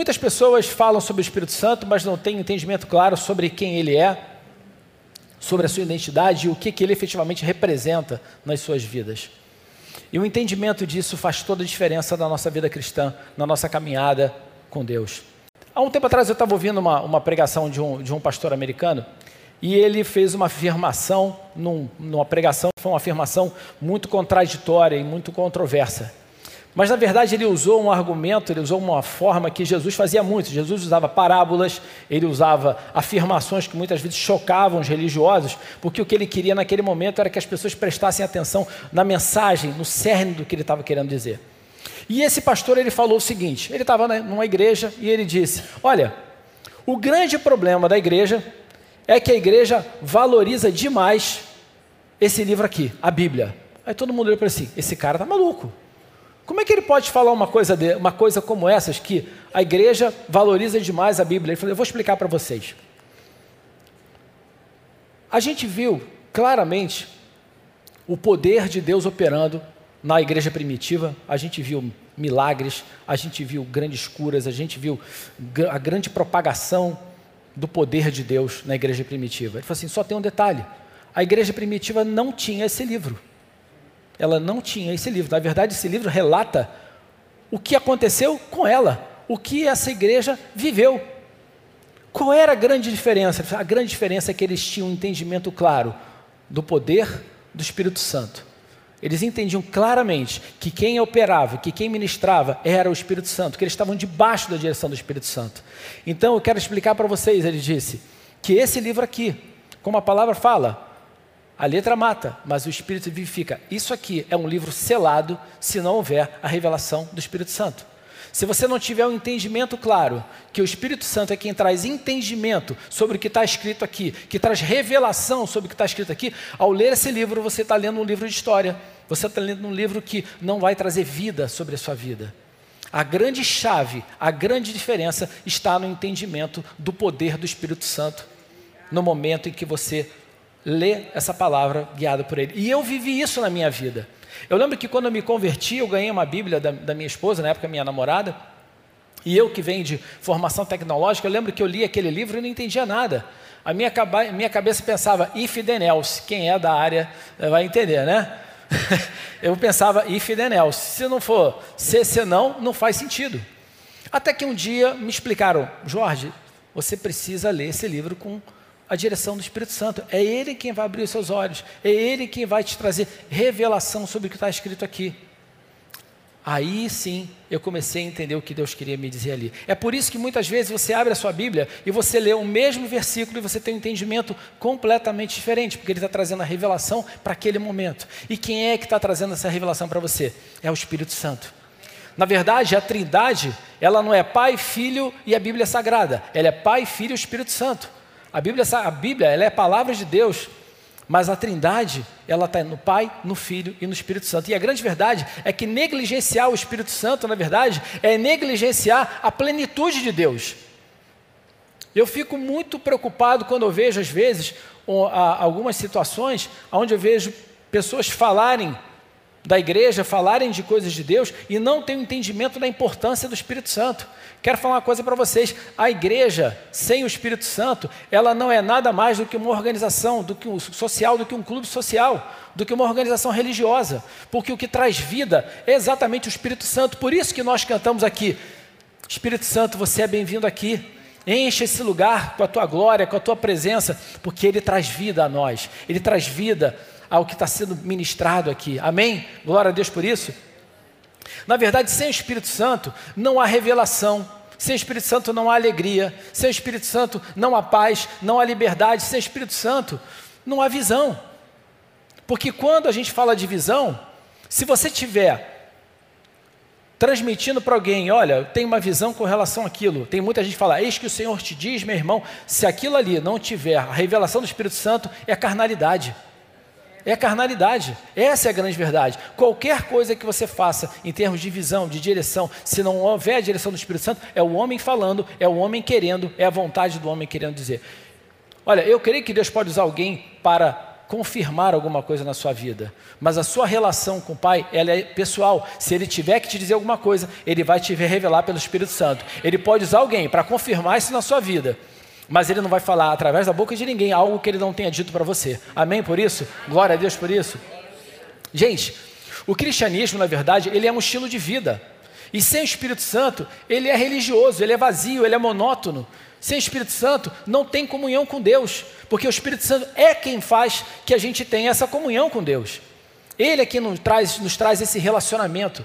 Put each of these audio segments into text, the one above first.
Muitas pessoas falam sobre o Espírito Santo, mas não têm entendimento claro sobre quem ele é, sobre a sua identidade e o que, que ele efetivamente representa nas suas vidas. E o entendimento disso faz toda a diferença na nossa vida cristã, na nossa caminhada com Deus. Há um tempo atrás eu estava ouvindo uma, uma pregação de um, de um pastor americano e ele fez uma afirmação, num, numa pregação, foi uma afirmação muito contraditória e muito controversa. Mas na verdade ele usou um argumento, ele usou uma forma que Jesus fazia muito. Jesus usava parábolas, ele usava afirmações que muitas vezes chocavam os religiosos, porque o que ele queria naquele momento era que as pessoas prestassem atenção na mensagem, no cerne do que ele estava querendo dizer. E esse pastor ele falou o seguinte: ele estava numa igreja e ele disse: Olha, o grande problema da igreja é que a igreja valoriza demais esse livro aqui, a Bíblia. Aí todo mundo olhou para si: esse cara está maluco. Como é que ele pode falar uma coisa, de, uma coisa como essas, que a igreja valoriza demais a Bíblia? Ele falou: Eu vou explicar para vocês. A gente viu claramente o poder de Deus operando na igreja primitiva, a gente viu milagres, a gente viu grandes curas, a gente viu a grande propagação do poder de Deus na igreja primitiva. Ele falou assim: só tem um detalhe: a igreja primitiva não tinha esse livro ela não tinha esse livro. Na verdade, esse livro relata o que aconteceu com ela, o que essa igreja viveu. Qual era a grande diferença? A grande diferença é que eles tinham um entendimento claro do poder do Espírito Santo. Eles entendiam claramente que quem operava, que quem ministrava era o Espírito Santo, que eles estavam debaixo da direção do Espírito Santo. Então eu quero explicar para vocês, ele disse, que esse livro aqui, como a palavra fala, a letra mata, mas o Espírito vivifica. Isso aqui é um livro selado se não houver a revelação do Espírito Santo. Se você não tiver um entendimento claro, que o Espírito Santo é quem traz entendimento sobre o que está escrito aqui, que traz revelação sobre o que está escrito aqui, ao ler esse livro, você está lendo um livro de história, você está lendo um livro que não vai trazer vida sobre a sua vida. A grande chave, a grande diferença está no entendimento do poder do Espírito Santo no momento em que você lê essa palavra guiada por ele. E eu vivi isso na minha vida. Eu lembro que quando eu me converti, eu ganhei uma Bíblia da, da minha esposa, na época minha namorada, e eu que venho de formação tecnológica, eu lembro que eu li aquele livro e não entendia nada. A minha, minha cabeça pensava if then else, quem é da área eh, vai entender, né? eu pensava if then else, se não for se, se não, não faz sentido. Até que um dia me explicaram, Jorge, você precisa ler esse livro com a direção do Espírito Santo. É Ele quem vai abrir os seus olhos. É Ele quem vai te trazer revelação sobre o que está escrito aqui. Aí sim eu comecei a entender o que Deus queria me dizer ali. É por isso que muitas vezes você abre a sua Bíblia e você lê o mesmo versículo e você tem um entendimento completamente diferente, porque ele está trazendo a revelação para aquele momento. E quem é que está trazendo essa revelação para você? É o Espírito Santo. Na verdade, a Trindade, ela não é Pai, Filho e a Bíblia Sagrada. Ela é Pai, Filho e Espírito Santo. A Bíblia, a Bíblia ela é a palavra de Deus, mas a Trindade, ela está no Pai, no Filho e no Espírito Santo. E a grande verdade é que negligenciar o Espírito Santo, na verdade, é negligenciar a plenitude de Deus. Eu fico muito preocupado quando eu vejo, às vezes, algumas situações onde eu vejo pessoas falarem da igreja, falarem de coisas de Deus e não têm o entendimento da importância do Espírito Santo. Quero falar uma coisa para vocês: a igreja sem o Espírito Santo, ela não é nada mais do que uma organização, do que um social, do que um clube social, do que uma organização religiosa, porque o que traz vida é exatamente o Espírito Santo. Por isso que nós cantamos aqui: Espírito Santo, você é bem-vindo aqui. Enche esse lugar com a tua glória, com a tua presença, porque ele traz vida a nós, ele traz vida ao que está sendo ministrado aqui. Amém? Glória a Deus por isso. Na verdade, sem o Espírito Santo não há revelação, sem Espírito Santo não há alegria, sem Espírito Santo não há paz, não há liberdade, sem Espírito Santo não há visão. Porque quando a gente fala de visão, se você tiver transmitindo para alguém, olha, tenho uma visão com relação àquilo. Tem muita gente que fala, eis que o Senhor te diz, meu irmão, se aquilo ali não tiver a revelação do Espírito Santo, é carnalidade. É carnalidade. Essa é a grande verdade. Qualquer coisa que você faça em termos de visão, de direção, se não houver a direção do Espírito Santo, é o homem falando, é o homem querendo, é a vontade do homem querendo dizer. Olha, eu creio que Deus pode usar alguém para confirmar alguma coisa na sua vida, mas a sua relação com o Pai, ela é pessoal. Se ele tiver que te dizer alguma coisa, ele vai te revelar pelo Espírito Santo. Ele pode usar alguém para confirmar isso na sua vida, mas ele não vai falar através da boca de ninguém algo que ele não tenha dito para você. Amém por isso? Glória a Deus por isso. Gente, o cristianismo, na verdade, ele é um estilo de vida. E sem o Espírito Santo, ele é religioso, ele é vazio, ele é monótono. Sem o Espírito Santo, não tem comunhão com Deus, porque o Espírito Santo é quem faz que a gente tenha essa comunhão com Deus. Ele é quem nos traz, nos traz esse relacionamento.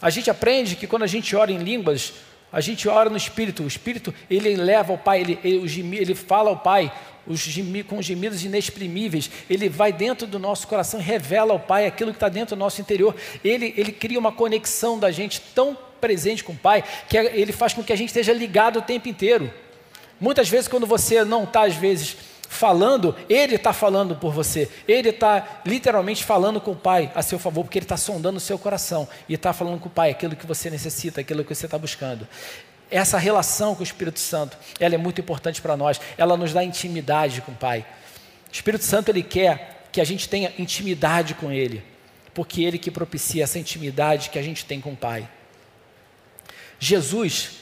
A gente aprende que quando a gente ora em línguas, a gente ora no Espírito. O Espírito, ele leva ao Pai, ele, ele, ele fala ao Pai os com gemidos inexprimíveis. Ele vai dentro do nosso coração revela ao Pai aquilo que está dentro do nosso interior. Ele, ele cria uma conexão da gente tão presente com o Pai que é, ele faz com que a gente esteja ligado o tempo inteiro. Muitas vezes, quando você não está, às vezes, falando, Ele está falando por você. Ele está literalmente falando com o Pai a seu favor, porque Ele está sondando o seu coração e está falando com o Pai aquilo que você necessita, aquilo que você está buscando. Essa relação com o Espírito Santo, ela é muito importante para nós. Ela nos dá intimidade com o Pai. O Espírito Santo ele quer que a gente tenha intimidade com Ele, porque Ele que propicia essa intimidade que a gente tem com o Pai. Jesus,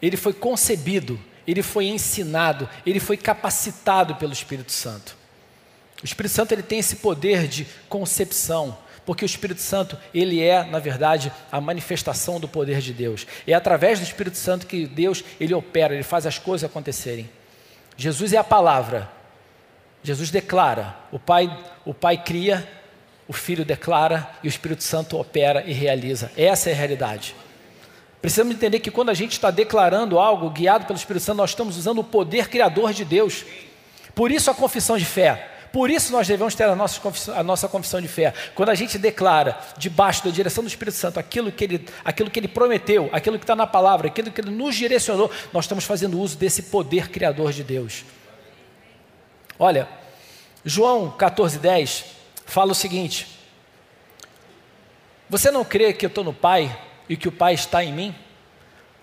ele foi concebido, ele foi ensinado, ele foi capacitado pelo Espírito Santo. O Espírito Santo ele tem esse poder de concepção, porque o Espírito Santo, ele é, na verdade, a manifestação do poder de Deus. É através do Espírito Santo que Deus, ele opera, ele faz as coisas acontecerem. Jesus é a palavra. Jesus declara, o Pai, o Pai cria, o Filho declara e o Espírito Santo opera e realiza. Essa é a realidade. Precisamos entender que quando a gente está declarando algo guiado pelo Espírito Santo, nós estamos usando o poder criador de Deus. Por isso a confissão de fé. Por isso nós devemos ter a nossa, confissão, a nossa confissão de fé. Quando a gente declara, debaixo da direção do Espírito Santo, aquilo que ele, aquilo que ele prometeu, aquilo que está na palavra, aquilo que ele nos direcionou, nós estamos fazendo uso desse poder criador de Deus. Olha, João 14,10 fala o seguinte: Você não crê que eu estou no Pai e que o Pai está em mim?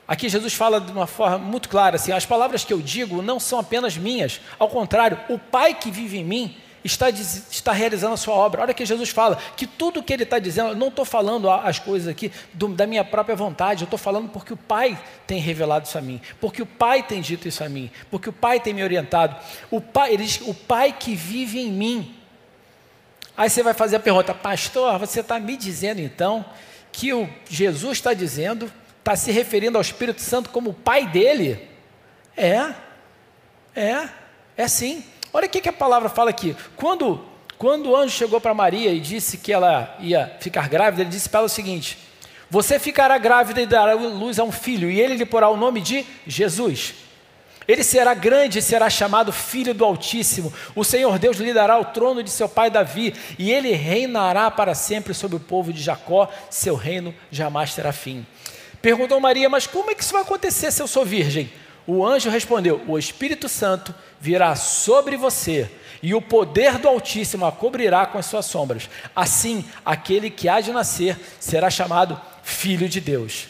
Aqui Jesus fala de uma forma muito clara assim: as palavras que eu digo não são apenas minhas, ao contrário, o Pai que vive em mim está, está realizando a sua obra. Olha que Jesus fala que tudo que ele está dizendo, eu não estou falando as coisas aqui do, da minha própria vontade, eu estou falando porque o Pai tem revelado isso a mim, porque o Pai tem dito isso a mim, porque o Pai tem me orientado. O Pai, ele diz, o Pai que vive em mim. Aí você vai fazer a pergunta, pastor, você está me dizendo então que o Jesus está dizendo está se referindo ao Espírito Santo como o pai dele? É, é, é sim. Olha o que, que a palavra fala aqui. Quando, quando o anjo chegou para Maria e disse que ela ia ficar grávida, ele disse para ela o seguinte: Você ficará grávida e dará luz a um filho, e ele lhe porá o nome de Jesus. Ele será grande e será chamado Filho do Altíssimo. O Senhor Deus lhe dará o trono de seu pai Davi, e ele reinará para sempre sobre o povo de Jacó. Seu reino jamais terá fim. Perguntou Maria, mas como é que isso vai acontecer se eu sou virgem? O anjo respondeu: O Espírito Santo virá sobre você e o poder do Altíssimo a cobrirá com as suas sombras. Assim, aquele que há de nascer será chamado Filho de Deus.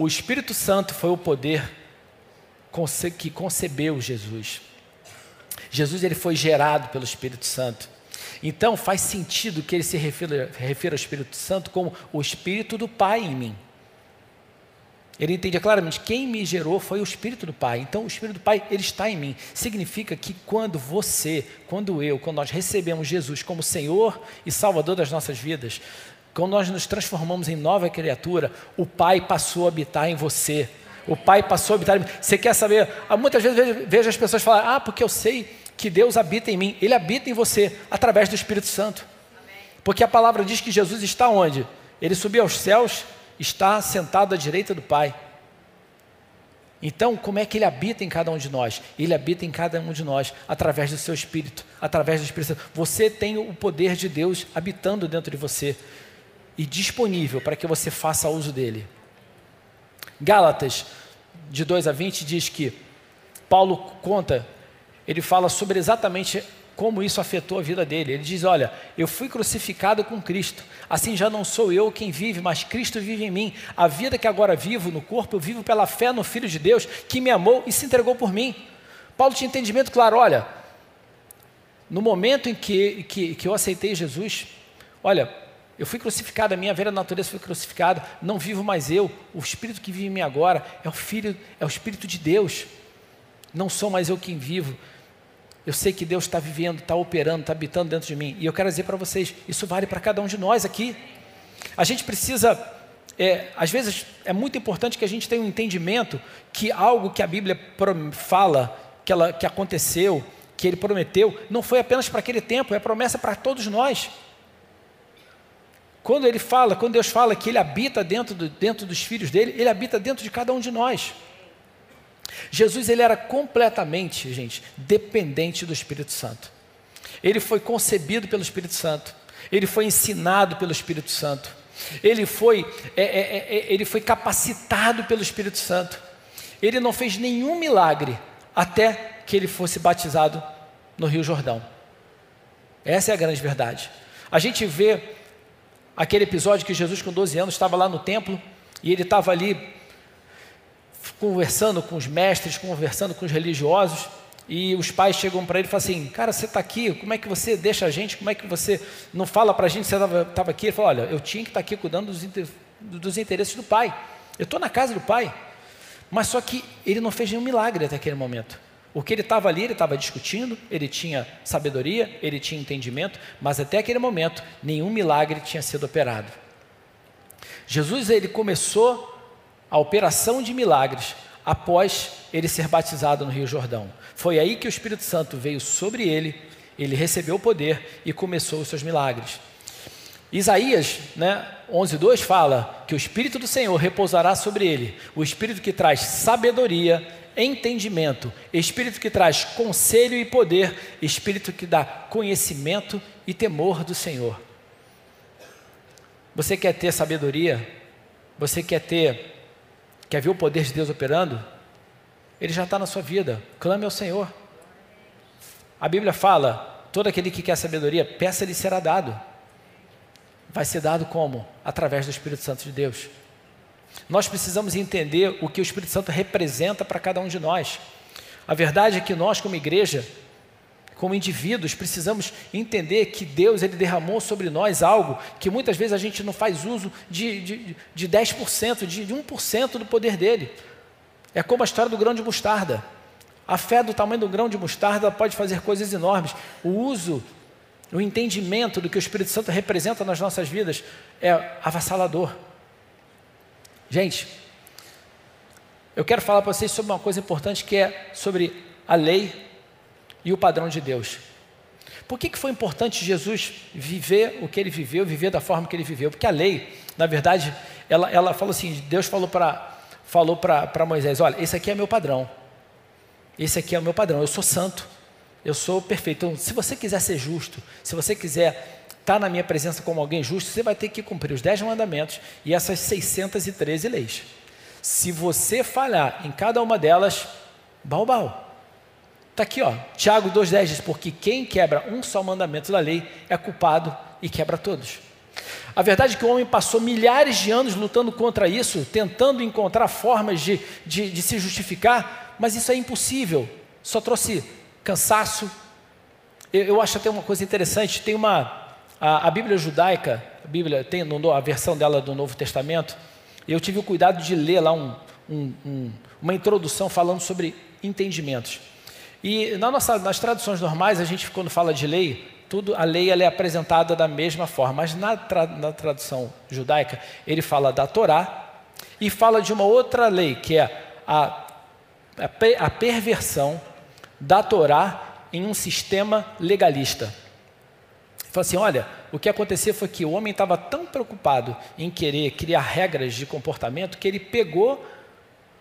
O Espírito Santo foi o poder que concebeu Jesus. Jesus ele foi gerado pelo Espírito Santo. Então faz sentido que ele se refira, refira ao Espírito Santo como o Espírito do Pai em mim. Ele entende claramente, quem me gerou foi o Espírito do Pai. Então, o Espírito do Pai, ele está em mim. Significa que quando você, quando eu, quando nós recebemos Jesus como Senhor e Salvador das nossas vidas, quando nós nos transformamos em nova criatura, o Pai passou a habitar em você. O Pai passou a habitar em. Você quer saber? Muitas vezes vejo as pessoas falar, ah, porque eu sei que Deus habita em mim, Ele habita em você através do Espírito Santo. Porque a palavra diz que Jesus está onde? Ele subiu aos céus, está sentado à direita do Pai. Então, como é que Ele habita em cada um de nós? Ele habita em cada um de nós através do seu Espírito, através do Espírito Santo. Você tem o poder de Deus habitando dentro de você e disponível para que você faça uso dele. Gálatas, de 2 a 20, diz que Paulo conta ele fala sobre exatamente como isso afetou a vida dele. Ele diz: Olha, eu fui crucificado com Cristo, assim já não sou eu quem vive, mas Cristo vive em mim. A vida que agora vivo no corpo, eu vivo pela fé no Filho de Deus que me amou e se entregou por mim. Paulo tinha entendimento claro: olha, no momento em que, que, que eu aceitei Jesus, olha, eu fui crucificado, a minha velha natureza foi crucificada, não vivo mais eu, o Espírito que vive em mim agora é o Filho, é o Espírito de Deus. Não sou mais eu quem vivo. Eu sei que Deus está vivendo, está operando, está habitando dentro de mim. E eu quero dizer para vocês, isso vale para cada um de nós aqui. A gente precisa, é, às vezes, é muito importante que a gente tenha um entendimento que algo que a Bíblia fala, que, ela, que aconteceu, que Ele prometeu, não foi apenas para aquele tempo, é promessa para todos nós. Quando ele fala, quando Deus fala que ele habita dentro, do, dentro dos filhos dele, ele habita dentro de cada um de nós. Jesus ele era completamente, gente, dependente do Espírito Santo. Ele foi concebido pelo Espírito Santo. Ele foi ensinado pelo Espírito Santo. Ele foi, é, é, é, é ele foi capacitado pelo Espírito Santo. Ele não fez nenhum milagre até que ele fosse batizado no Rio Jordão. Essa é a grande verdade. A gente vê aquele episódio que Jesus, com 12 anos, estava lá no templo e ele estava ali conversando com os mestres, conversando com os religiosos. E os pais chegam para ele e falam assim: Cara, você está aqui, como é que você deixa a gente? Como é que você não fala para a gente que você estava aqui? Ele falou: Olha, eu tinha que estar tá aqui cuidando dos, inter, dos interesses do pai. Eu estou na casa do pai. Mas só que ele não fez nenhum milagre até aquele momento. O que ele estava ali, ele estava discutindo, ele tinha sabedoria, ele tinha entendimento, mas até aquele momento nenhum milagre tinha sido operado. Jesus ele começou a operação de milagres após ele ser batizado no Rio Jordão. Foi aí que o Espírito Santo veio sobre ele, ele recebeu o poder e começou os seus milagres. Isaías, né, 11:2 fala que o Espírito do Senhor repousará sobre ele, o Espírito que traz sabedoria entendimento, espírito que traz conselho e poder, espírito que dá conhecimento e temor do Senhor. Você quer ter sabedoria? Você quer ter, quer ver o poder de Deus operando? Ele já está na sua vida. Clame ao Senhor. A Bíblia fala: todo aquele que quer sabedoria, peça-lhe será dado. Vai ser dado como? Através do Espírito Santo de Deus. Nós precisamos entender o que o Espírito Santo representa para cada um de nós. A verdade é que nós, como igreja, como indivíduos, precisamos entender que Deus ele derramou sobre nós algo que muitas vezes a gente não faz uso de, de, de 10%, de, de 1% do poder dele. É como a história do grão de mostarda. A fé do tamanho do grão de mostarda pode fazer coisas enormes. O uso, o entendimento do que o Espírito Santo representa nas nossas vidas é avassalador. Gente, eu quero falar para vocês sobre uma coisa importante que é sobre a lei e o padrão de Deus. Por que, que foi importante Jesus viver o que ele viveu, viver da forma que ele viveu? Porque a lei, na verdade, ela, ela falou assim: Deus falou para falou para Moisés: Olha, esse aqui é meu padrão. Esse aqui é o meu padrão. Eu sou santo. Eu sou perfeito. Então, se você quiser ser justo, se você quiser está na minha presença como alguém justo, você vai ter que cumprir os dez mandamentos e essas 613 leis. Se você falhar em cada uma delas, balbal. Está aqui, ó, Tiago 2,10 diz: Porque quem quebra um só mandamento da lei é culpado e quebra todos. A verdade é que o homem passou milhares de anos lutando contra isso, tentando encontrar formas de, de, de se justificar, mas isso é impossível, só trouxe cansaço. Eu, eu acho até uma coisa interessante: tem uma, a, a Bíblia judaica, a Bíblia tem a versão dela do Novo Testamento, eu tive o cuidado de ler lá um, um, um, uma introdução falando sobre entendimentos. E na nossa, nas traduções normais, a gente, quando fala de lei, tudo, a lei ela é apresentada da mesma forma, mas na, tra, na tradução judaica, ele fala da Torá e fala de uma outra lei, que é a, a, a perversão da Torá em um sistema legalista. Fala assim: olha, o que aconteceu foi que o homem estava tão preocupado em querer criar regras de comportamento que ele pegou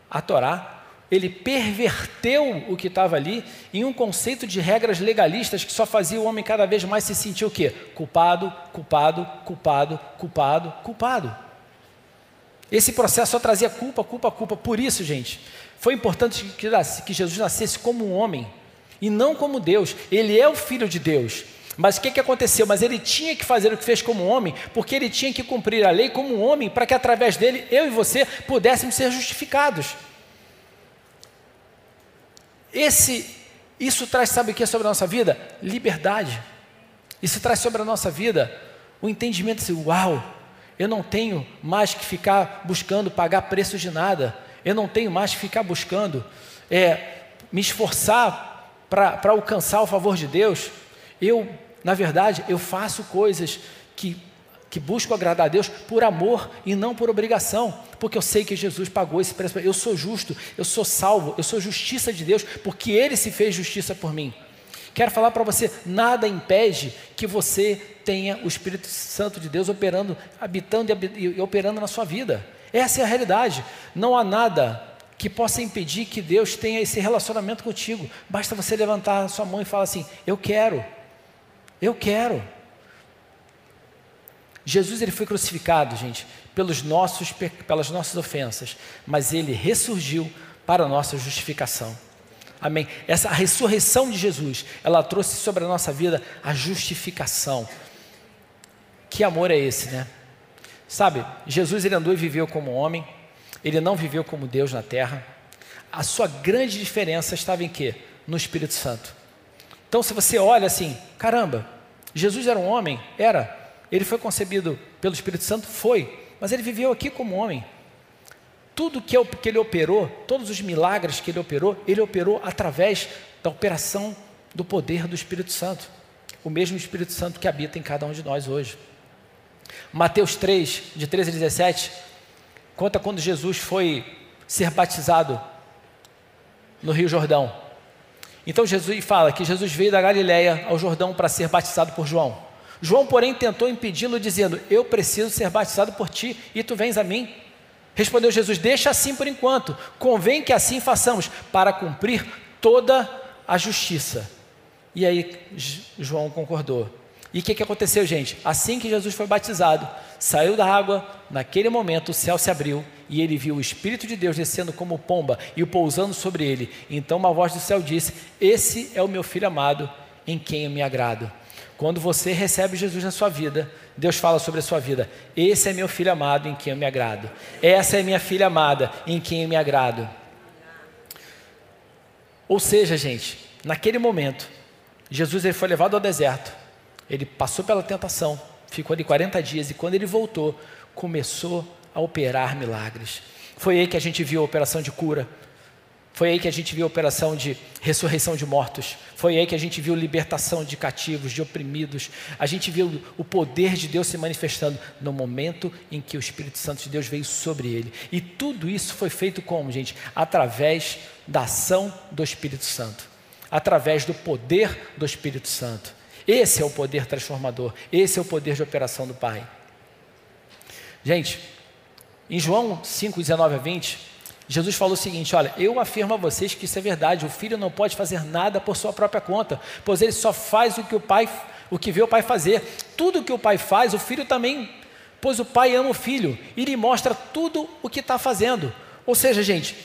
a Torá, ele perverteu o que estava ali em um conceito de regras legalistas que só fazia o homem cada vez mais se sentir o quê? Culpado, culpado, culpado, culpado, culpado. Esse processo só trazia culpa, culpa, culpa. Por isso, gente, foi importante que Jesus nascesse como um homem e não como Deus. Ele é o filho de Deus. Mas o que, que aconteceu? Mas ele tinha que fazer o que fez como homem, porque ele tinha que cumprir a lei como homem, para que através dele, eu e você, pudéssemos ser justificados. Esse, Isso traz, sabe o que é sobre a nossa vida? Liberdade. Isso traz sobre a nossa vida o entendimento assim: uau, eu não tenho mais que ficar buscando pagar preço de nada, eu não tenho mais que ficar buscando é, me esforçar para alcançar o favor de Deus. Eu, na verdade, eu faço coisas que que busco agradar a Deus por amor e não por obrigação, porque eu sei que Jesus pagou esse preço. Eu sou justo, eu sou salvo, eu sou justiça de Deus, porque Ele se fez justiça por mim. Quero falar para você: nada impede que você tenha o Espírito Santo de Deus operando, habitando e operando na sua vida. Essa é a realidade. Não há nada que possa impedir que Deus tenha esse relacionamento contigo. Basta você levantar a sua mão e falar assim: Eu quero, eu quero. Jesus ele foi crucificado, gente, pelos nossos, pelas nossas ofensas, mas ele ressurgiu para a nossa justificação. Amém. Essa ressurreição de Jesus, ela trouxe sobre a nossa vida a justificação. Que amor é esse, né? Sabe, Jesus ele andou e viveu como homem, ele não viveu como Deus na terra. A sua grande diferença estava em quê? No Espírito Santo. Então, se você olha assim, caramba, Jesus era um homem? Era. Ele foi concebido pelo Espírito Santo? Foi. Mas ele viveu aqui como homem. Tudo que, que ele operou, todos os milagres que ele operou, ele operou através da operação do poder do Espírito Santo. O mesmo Espírito Santo que habita em cada um de nós hoje. Mateus 3, de 13 a 17, conta quando Jesus foi ser batizado no Rio Jordão. Então Jesus fala que Jesus veio da Galiléia ao Jordão para ser batizado por João. João, porém, tentou impedi-lo, dizendo: Eu preciso ser batizado por ti e tu vens a mim. Respondeu Jesus: Deixa assim por enquanto, convém que assim façamos, para cumprir toda a justiça. E aí João concordou. E o que, que aconteceu, gente? Assim que Jesus foi batizado, saiu da água, naquele momento o céu se abriu e ele viu o Espírito de Deus descendo como pomba e o pousando sobre ele. Então uma voz do céu disse: Esse é o meu filho amado, em quem eu me agrado. Quando você recebe Jesus na sua vida, Deus fala sobre a sua vida. Esse é meu filho amado em quem eu me agrado. Essa é minha filha amada em quem eu me agrado. Ou seja, gente, naquele momento, Jesus ele foi levado ao deserto. Ele passou pela tentação, ficou ali 40 dias e quando ele voltou, começou a operar milagres. Foi aí que a gente viu a operação de cura, foi aí que a gente viu a operação de ressurreição de mortos. Foi aí que a gente viu libertação de cativos, de oprimidos. A gente viu o poder de Deus se manifestando no momento em que o Espírito Santo de Deus veio sobre ele. E tudo isso foi feito como, gente? Através da ação do Espírito Santo. Através do poder do Espírito Santo. Esse é o poder transformador. Esse é o poder de operação do Pai. Gente, em João 5, 19 a 20, Jesus falou o seguinte: Olha, eu afirmo a vocês que isso é verdade. O filho não pode fazer nada por sua própria conta, pois ele só faz o que o pai, o que vê o pai fazer. Tudo que o pai faz, o filho também, pois o pai ama o filho e lhe mostra tudo o que está fazendo. Ou seja, gente,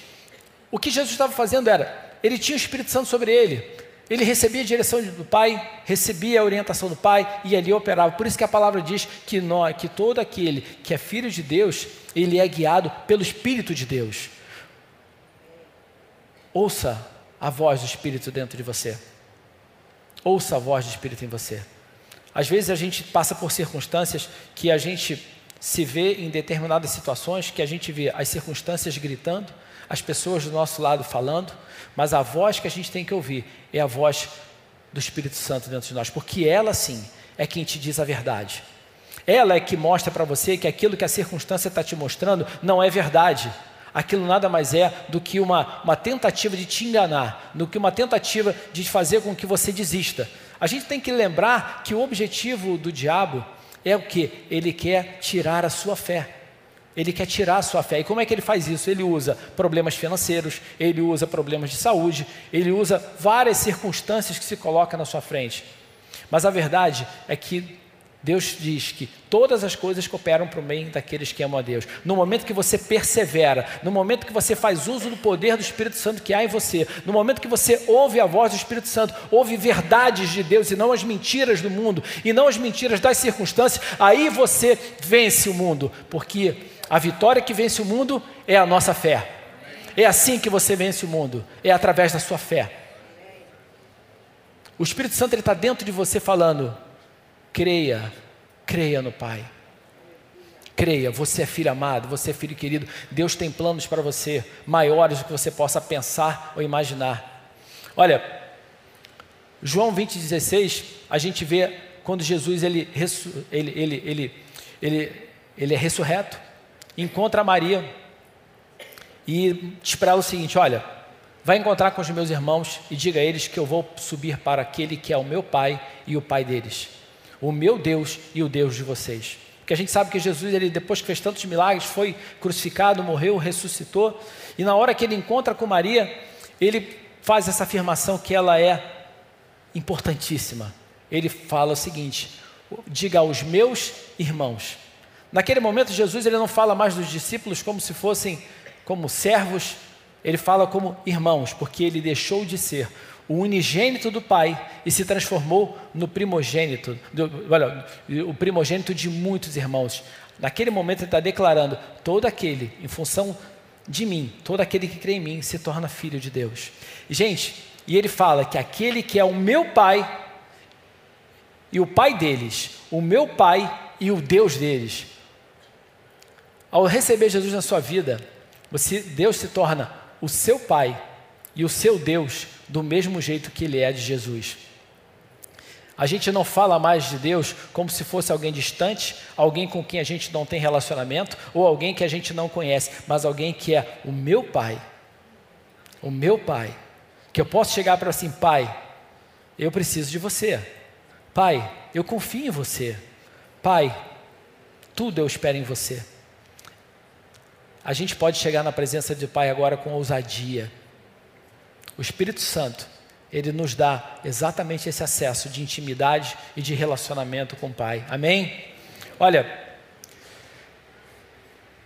o que Jesus estava fazendo era, ele tinha o Espírito Santo sobre ele. Ele recebia a direção do Pai, recebia a orientação do Pai e ali operava. Por isso que a palavra diz que, nós, que todo aquele que é filho de Deus, ele é guiado pelo Espírito de Deus. Ouça a voz do Espírito dentro de você. Ouça a voz do Espírito em você. Às vezes a gente passa por circunstâncias que a gente se vê em determinadas situações, que a gente vê as circunstâncias gritando, as pessoas do nosso lado falando, mas a voz que a gente tem que ouvir é a voz do Espírito Santo dentro de nós, porque ela sim é quem te diz a verdade. Ela é que mostra para você que aquilo que a circunstância está te mostrando não é verdade aquilo nada mais é do que uma, uma tentativa de te enganar, do que uma tentativa de fazer com que você desista. A gente tem que lembrar que o objetivo do diabo é o que? Ele quer tirar a sua fé. Ele quer tirar a sua fé. E como é que ele faz isso? Ele usa problemas financeiros, ele usa problemas de saúde, ele usa várias circunstâncias que se colocam na sua frente. Mas a verdade é que Deus diz que todas as coisas cooperam para o bem daqueles que amam a Deus. No momento que você persevera, no momento que você faz uso do poder do Espírito Santo que há em você, no momento que você ouve a voz do Espírito Santo, ouve verdades de Deus e não as mentiras do mundo, e não as mentiras das circunstâncias, aí você vence o mundo, porque a vitória que vence o mundo é a nossa fé. É assim que você vence o mundo, é através da sua fé. O Espírito Santo está dentro de você falando: creia, creia no Pai. Creia, você é filho amado, você é filho querido. Deus tem planos para você maiores do que você possa pensar ou imaginar. Olha, João 20, 16, a gente vê quando Jesus ele, ele, ele, ele, ele, ele é ressurreto, encontra Maria e diz para ela o seguinte: Olha, vai encontrar com os meus irmãos e diga a eles que eu vou subir para aquele que é o meu Pai e o Pai deles, o meu Deus e o Deus de vocês. Porque a gente sabe que Jesus, ele, depois que fez tantos milagres, foi crucificado, morreu, ressuscitou, e na hora que ele encontra com Maria, ele faz essa afirmação que ela é importantíssima. Ele fala o seguinte: diga aos meus irmãos. Naquele momento, Jesus ele não fala mais dos discípulos como se fossem como servos, ele fala como irmãos, porque ele deixou de ser o unigênito do Pai e se transformou no primogênito, do, olha, o primogênito de muitos irmãos. Naquele momento ele está declarando: todo aquele, em função de mim, todo aquele que crê em mim se torna filho de Deus. Gente, e ele fala que aquele que é o meu Pai e o Pai deles, o meu Pai e o Deus deles. Ao receber Jesus na sua vida, você, Deus se torna o seu Pai e o seu Deus do mesmo jeito que ele é de Jesus. A gente não fala mais de Deus como se fosse alguém distante, alguém com quem a gente não tem relacionamento, ou alguém que a gente não conhece, mas alguém que é o meu Pai. O meu Pai. Que eu posso chegar para assim, Pai, eu preciso de você. Pai, eu confio em você. Pai, tudo eu espero em você. A gente pode chegar na presença de Pai agora com ousadia o Espírito Santo, ele nos dá exatamente esse acesso de intimidade e de relacionamento com o Pai. Amém? Olha,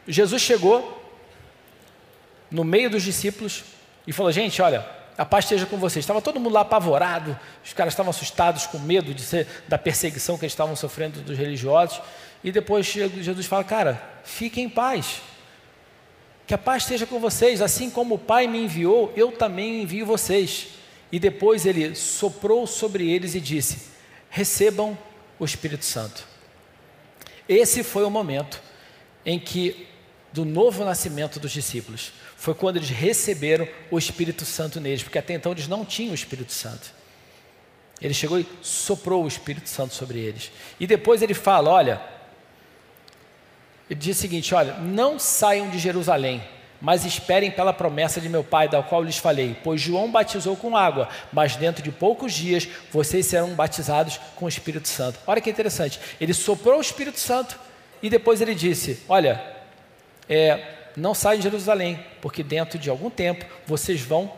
Jesus chegou no meio dos discípulos e falou: Gente, olha, a paz esteja com vocês. Estava todo mundo lá apavorado, os caras estavam assustados, com medo de ser, da perseguição que eles estavam sofrendo dos religiosos. E depois Jesus fala: Cara, fiquem em paz. Que a paz esteja com vocês, assim como o Pai me enviou, eu também envio vocês. E depois ele soprou sobre eles e disse: Recebam o Espírito Santo. Esse foi o momento em que, do novo nascimento dos discípulos, foi quando eles receberam o Espírito Santo neles, porque até então eles não tinham o Espírito Santo. Ele chegou e soprou o Espírito Santo sobre eles. E depois ele fala: Olha, ele diz o seguinte: Olha, não saiam de Jerusalém, mas esperem pela promessa de meu Pai, da qual lhes falei. Pois João batizou com água, mas dentro de poucos dias vocês serão batizados com o Espírito Santo. Olha que interessante. Ele soprou o Espírito Santo e depois ele disse: Olha, é, não saiam de Jerusalém, porque dentro de algum tempo vocês vão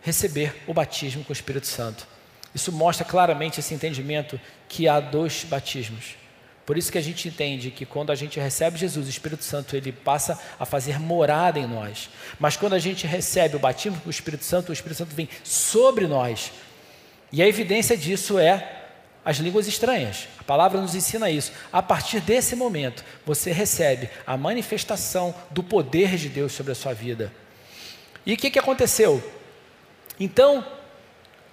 receber o batismo com o Espírito Santo. Isso mostra claramente esse entendimento que há dois batismos por isso que a gente entende que quando a gente recebe Jesus, o Espírito Santo, ele passa a fazer morada em nós. Mas quando a gente recebe o batismo com o Espírito Santo, o Espírito Santo vem sobre nós. E a evidência disso é as línguas estranhas. A palavra nos ensina isso. A partir desse momento, você recebe a manifestação do poder de Deus sobre a sua vida. E o que, que aconteceu? Então,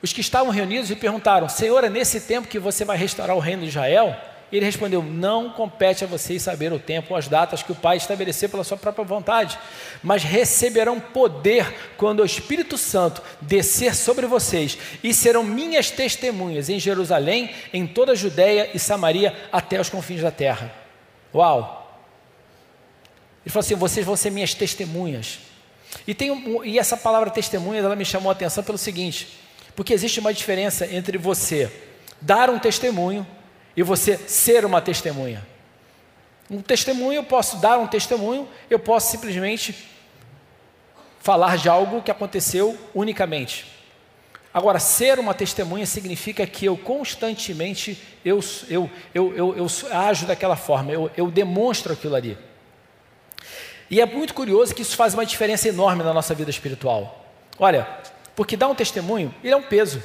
os que estavam reunidos e perguntaram: Senhor, é nesse tempo que você vai restaurar o reino de Israel? Ele respondeu: Não compete a vocês saber o tempo ou as datas que o Pai estabeleceu pela sua própria vontade, mas receberão poder quando o Espírito Santo descer sobre vocês e serão minhas testemunhas em Jerusalém, em toda a Judéia e Samaria, até os confins da terra. Uau! Ele falou assim: Vocês vão ser minhas testemunhas. E, tem, e essa palavra testemunha, ela me chamou a atenção pelo seguinte: porque existe uma diferença entre você dar um testemunho e você ser uma testemunha. Um testemunho, eu posso dar um testemunho, eu posso simplesmente falar de algo que aconteceu unicamente. Agora, ser uma testemunha significa que eu constantemente eu, eu, eu, eu, eu ajo daquela forma, eu, eu demonstro aquilo ali. E é muito curioso que isso faz uma diferença enorme na nossa vida espiritual. Olha, porque dar um testemunho, ele é um peso.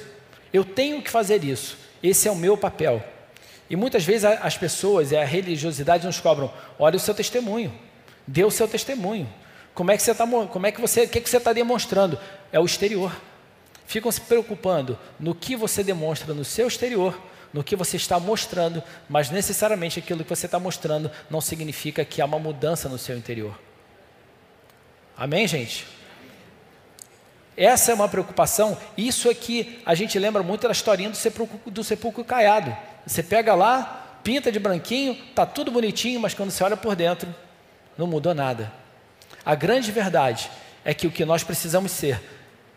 Eu tenho que fazer isso. Esse é o meu papel. E muitas vezes as pessoas e a religiosidade nos cobram: olha o seu testemunho, dê o seu testemunho. Como é que você está, como é que você, o que, é que você está demonstrando? É o exterior. ficam se preocupando no que você demonstra no seu exterior, no que você está mostrando, mas necessariamente aquilo que você está mostrando não significa que há uma mudança no seu interior. Amém, gente? Essa é uma preocupação. Isso é que a gente lembra muito da historinha do sepulcro, do sepulcro caiado. Você pega lá, pinta de branquinho, tá tudo bonitinho, mas quando você olha por dentro, não mudou nada. A grande verdade é que o que nós precisamos ser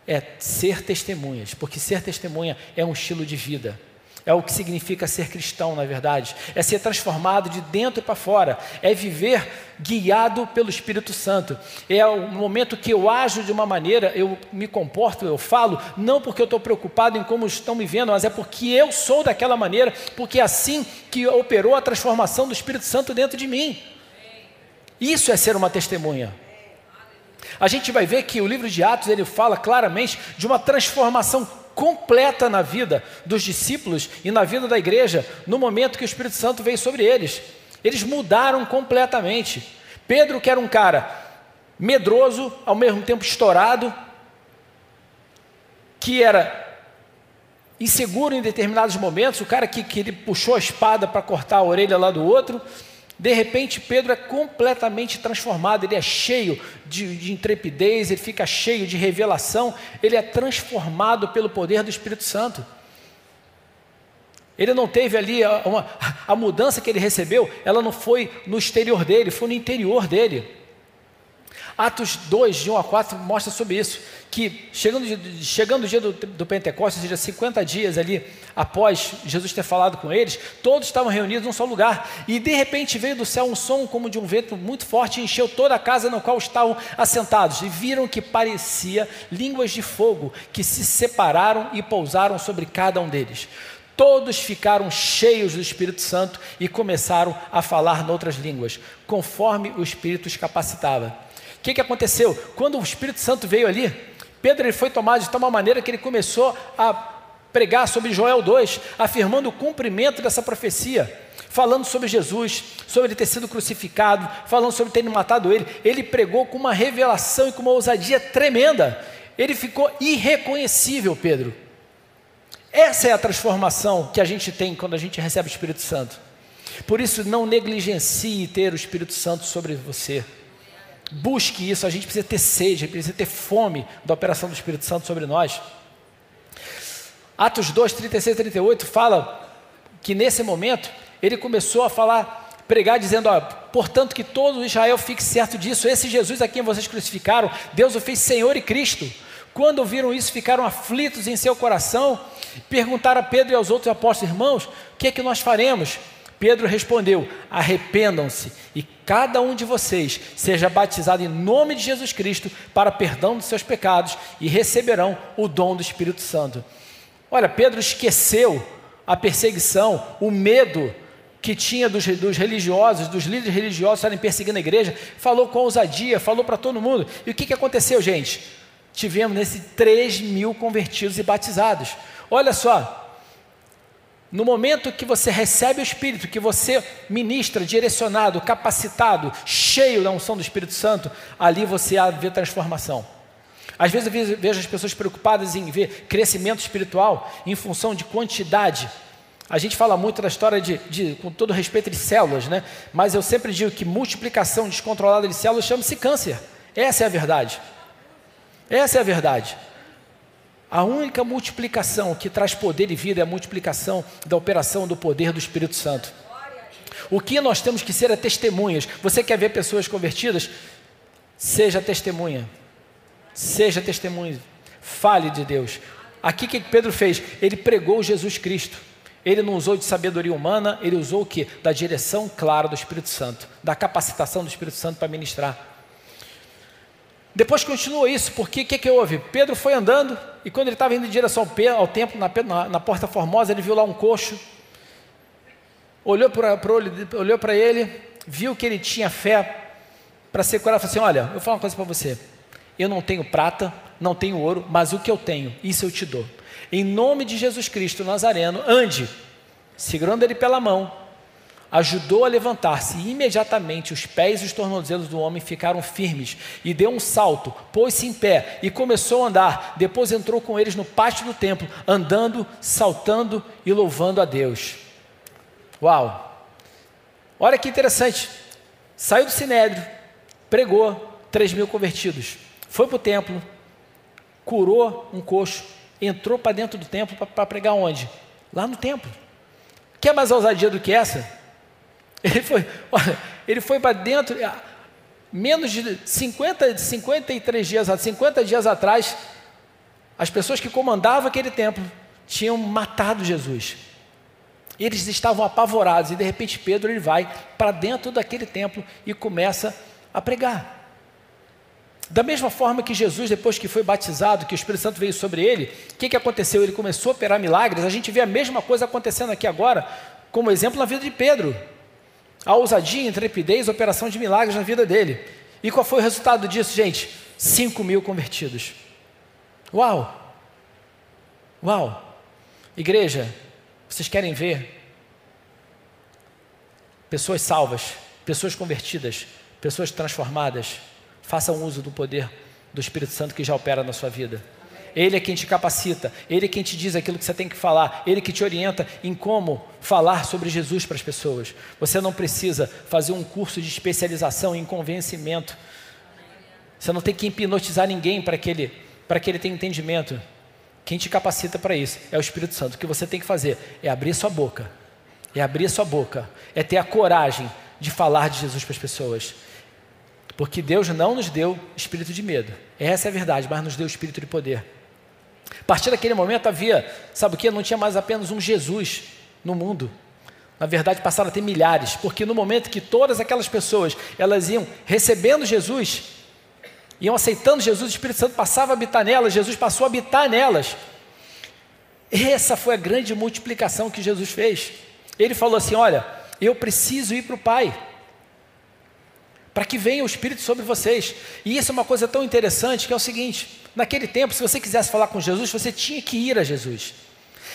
é ser testemunhas, porque ser testemunha é um estilo de vida. É o que significa ser cristão, na verdade. É ser transformado de dentro para fora. É viver guiado pelo Espírito Santo. É o momento que eu ajo de uma maneira, eu me comporto, eu falo, não porque eu estou preocupado em como estão me vendo, mas é porque eu sou daquela maneira, porque é assim que operou a transformação do Espírito Santo dentro de mim. Isso é ser uma testemunha. A gente vai ver que o livro de Atos ele fala claramente de uma transformação completa na vida dos discípulos e na vida da igreja no momento que o Espírito Santo veio sobre eles. Eles mudaram completamente. Pedro, que era um cara medroso, ao mesmo tempo estourado, que era inseguro em determinados momentos, o cara que, que ele puxou a espada para cortar a orelha lá do outro, de repente, Pedro é completamente transformado, ele é cheio de, de, intrepidez, ele fica cheio de revelação, ele é transformado pelo poder do Espírito Santo. Ele não teve ali uma, a mudança que ele recebeu, ela não foi no exterior dele, foi no interior dele. Atos 2, de 1 a 4, mostra sobre isso, que chegando, chegando o dia do, do Pentecostes, ou seja, 50 dias ali após Jesus ter falado com eles, todos estavam reunidos num só lugar, e de repente veio do céu um som como de um vento muito forte e encheu toda a casa no qual estavam assentados, e viram que parecia línguas de fogo, que se separaram e pousaram sobre cada um deles. Todos ficaram cheios do Espírito Santo e começaram a falar noutras línguas, conforme o Espírito os capacitava que, que aconteceu? Quando o Espírito Santo veio ali, Pedro ele foi tomado de tal maneira que ele começou a pregar sobre Joel 2, afirmando o cumprimento dessa profecia, falando sobre Jesus, sobre ele ter sido crucificado, falando sobre ter matado ele. Ele pregou com uma revelação e com uma ousadia tremenda. Ele ficou irreconhecível, Pedro. Essa é a transformação que a gente tem quando a gente recebe o Espírito Santo. Por isso, não negligencie ter o Espírito Santo sobre você. Busque isso, a gente precisa ter sede, precisa ter fome da operação do Espírito Santo sobre nós. Atos 2, 36 e 38 fala que nesse momento ele começou a falar, pregar, dizendo: ó, portanto, que todo Israel fique certo disso, esse Jesus a quem vocês crucificaram, Deus o fez Senhor e Cristo. Quando ouviram isso, ficaram aflitos em seu coração, perguntaram a Pedro e aos outros apóstolos: irmãos, o que é que nós faremos? Pedro respondeu: Arrependam-se e cada um de vocês seja batizado em nome de Jesus Cristo para perdão dos seus pecados e receberão o dom do Espírito Santo. Olha, Pedro esqueceu a perseguição, o medo que tinha dos, dos religiosos, dos líderes religiosos estarem perseguindo a igreja, falou com ousadia, falou para todo mundo. E o que, que aconteceu, gente? Tivemos nesse 3 mil convertidos e batizados. Olha só, no momento que você recebe o Espírito, que você ministra, direcionado, capacitado, cheio da unção do Espírito Santo, ali você vê transformação. Às vezes eu vejo as pessoas preocupadas em ver crescimento espiritual em função de quantidade. A gente fala muito da história de, de, com todo respeito, de células, né? Mas eu sempre digo que multiplicação descontrolada de células chama-se câncer. Essa é a verdade. Essa é a verdade. A única multiplicação que traz poder e vida é a multiplicação da operação do poder do Espírito Santo. O que nós temos que ser é testemunhas. Você quer ver pessoas convertidas? Seja testemunha. Seja testemunha. Fale de Deus. Aqui o que Pedro fez? Ele pregou Jesus Cristo. Ele não usou de sabedoria humana, ele usou o que? Da direção clara do Espírito Santo, da capacitação do Espírito Santo para ministrar. Depois continua isso, porque o que, que houve? Pedro foi andando e quando ele estava indo em direção ao, templo, na, na, na, porta formosa, ele viu lá um coxo, olhou para ele, viu que ele tinha fé para ser curado, falou assim: Olha, eu vou falar uma coisa para você. Eu não tenho prata, não tenho ouro, mas o que eu tenho, isso eu te dou. Em nome de Jesus Cristo Nazareno, ande, segurando ele pela mão. Ajudou a levantar-se, imediatamente os pés e os tornozelos do homem ficaram firmes, e deu um salto, pôs-se em pé e começou a andar. Depois entrou com eles no pátio do templo, andando, saltando e louvando a Deus. Uau! Olha que interessante. Saiu do sinédrio, pregou, 3 mil convertidos. Foi para o templo, curou um coxo, entrou para dentro do templo para pregar onde? Lá no templo. Quer mais ousadia do que essa? Ele foi, olha, ele foi para dentro, ah, menos de 50, 53 dias, 50 dias atrás, as pessoas que comandavam aquele templo tinham matado Jesus. Eles estavam apavorados e de repente Pedro ele vai para dentro daquele templo e começa a pregar. Da mesma forma que Jesus, depois que foi batizado, que o Espírito Santo veio sobre ele, o que, que aconteceu? Ele começou a operar milagres. A gente vê a mesma coisa acontecendo aqui agora, como exemplo na vida de Pedro. A ousadia, intrepidez, operação de milagres na vida dele. E qual foi o resultado disso, gente? 5 mil convertidos. Uau! Uau! Igreja, vocês querem ver pessoas salvas, pessoas convertidas, pessoas transformadas? Façam uso do poder do Espírito Santo que já opera na sua vida. Ele é quem te capacita, Ele é quem te diz aquilo que você tem que falar, Ele que te orienta em como falar sobre Jesus para as pessoas. Você não precisa fazer um curso de especialização em convencimento. Você não tem que hipnotizar ninguém para que ele, para que ele tenha entendimento. Quem te capacita para isso é o Espírito Santo. O que você tem que fazer é abrir sua boca, é abrir sua boca, é ter a coragem de falar de Jesus para as pessoas. Porque Deus não nos deu espírito de medo. Essa é a verdade, mas nos deu espírito de poder. A partir daquele momento havia, sabe o que? Não tinha mais apenas um Jesus no mundo. Na verdade, passaram a ter milhares, porque no momento que todas aquelas pessoas elas iam recebendo Jesus, iam aceitando Jesus, o Espírito Santo passava a habitar nelas, Jesus passou a habitar nelas. Essa foi a grande multiplicação que Jesus fez. Ele falou assim: Olha, eu preciso ir para o Pai para que venha o Espírito sobre vocês. E isso é uma coisa tão interessante que é o seguinte: naquele tempo, se você quisesse falar com Jesus, você tinha que ir a Jesus.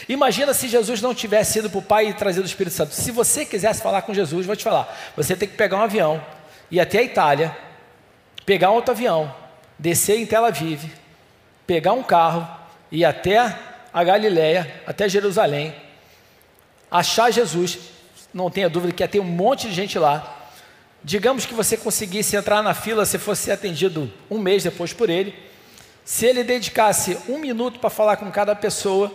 Imagina se Jesus não tivesse ido para o Pai e trazido o Espírito Santo. Se você quisesse falar com Jesus, vou te falar, você tem que pegar um avião, ir até a Itália, pegar um outro avião, descer em Tel Aviv, pegar um carro, ir até a Galiléia, até Jerusalém, achar Jesus. Não tenha dúvida que ia ter um monte de gente lá Digamos que você conseguisse entrar na fila, se fosse atendido um mês depois por ele. Se ele dedicasse um minuto para falar com cada pessoa,